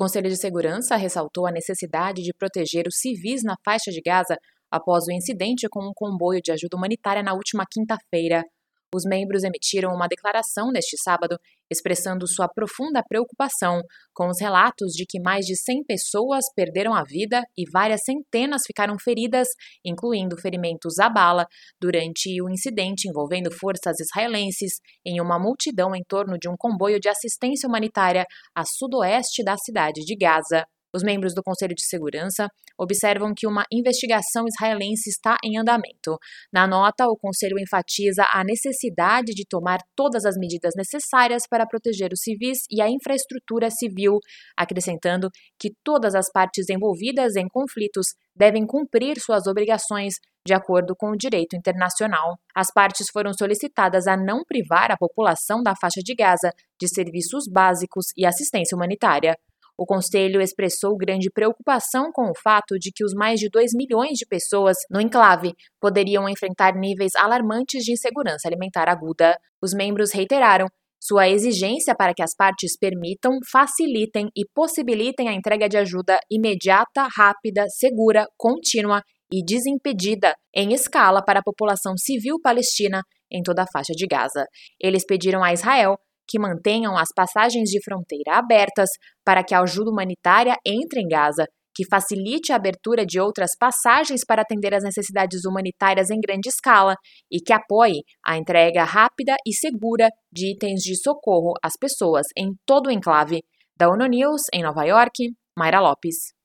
Conselho de Segurança ressaltou a necessidade de proteger os civis na faixa de Gaza após o incidente com um comboio de ajuda humanitária na última quinta-feira. Os membros emitiram uma declaração neste sábado expressando sua profunda preocupação com os relatos de que mais de 100 pessoas perderam a vida e várias centenas ficaram feridas, incluindo ferimentos à bala, durante o incidente envolvendo forças israelenses em uma multidão em torno de um comboio de assistência humanitária a sudoeste da cidade de Gaza. Os membros do Conselho de Segurança observam que uma investigação israelense está em andamento. Na nota, o Conselho enfatiza a necessidade de tomar todas as medidas necessárias para proteger os civis e a infraestrutura civil, acrescentando que todas as partes envolvidas em conflitos devem cumprir suas obrigações de acordo com o direito internacional. As partes foram solicitadas a não privar a população da faixa de Gaza de serviços básicos e assistência humanitária. O Conselho expressou grande preocupação com o fato de que os mais de 2 milhões de pessoas no enclave poderiam enfrentar níveis alarmantes de insegurança alimentar aguda. Os membros reiteraram sua exigência para que as partes permitam, facilitem e possibilitem a entrega de ajuda imediata, rápida, segura, contínua e desimpedida em escala para a população civil palestina em toda a faixa de Gaza. Eles pediram a Israel que mantenham as passagens de fronteira abertas para que a ajuda humanitária entre em Gaza, que facilite a abertura de outras passagens para atender às necessidades humanitárias em grande escala e que apoie a entrega rápida e segura de itens de socorro às pessoas em todo o enclave. Da ONU News, em Nova York, Mayra Lopes.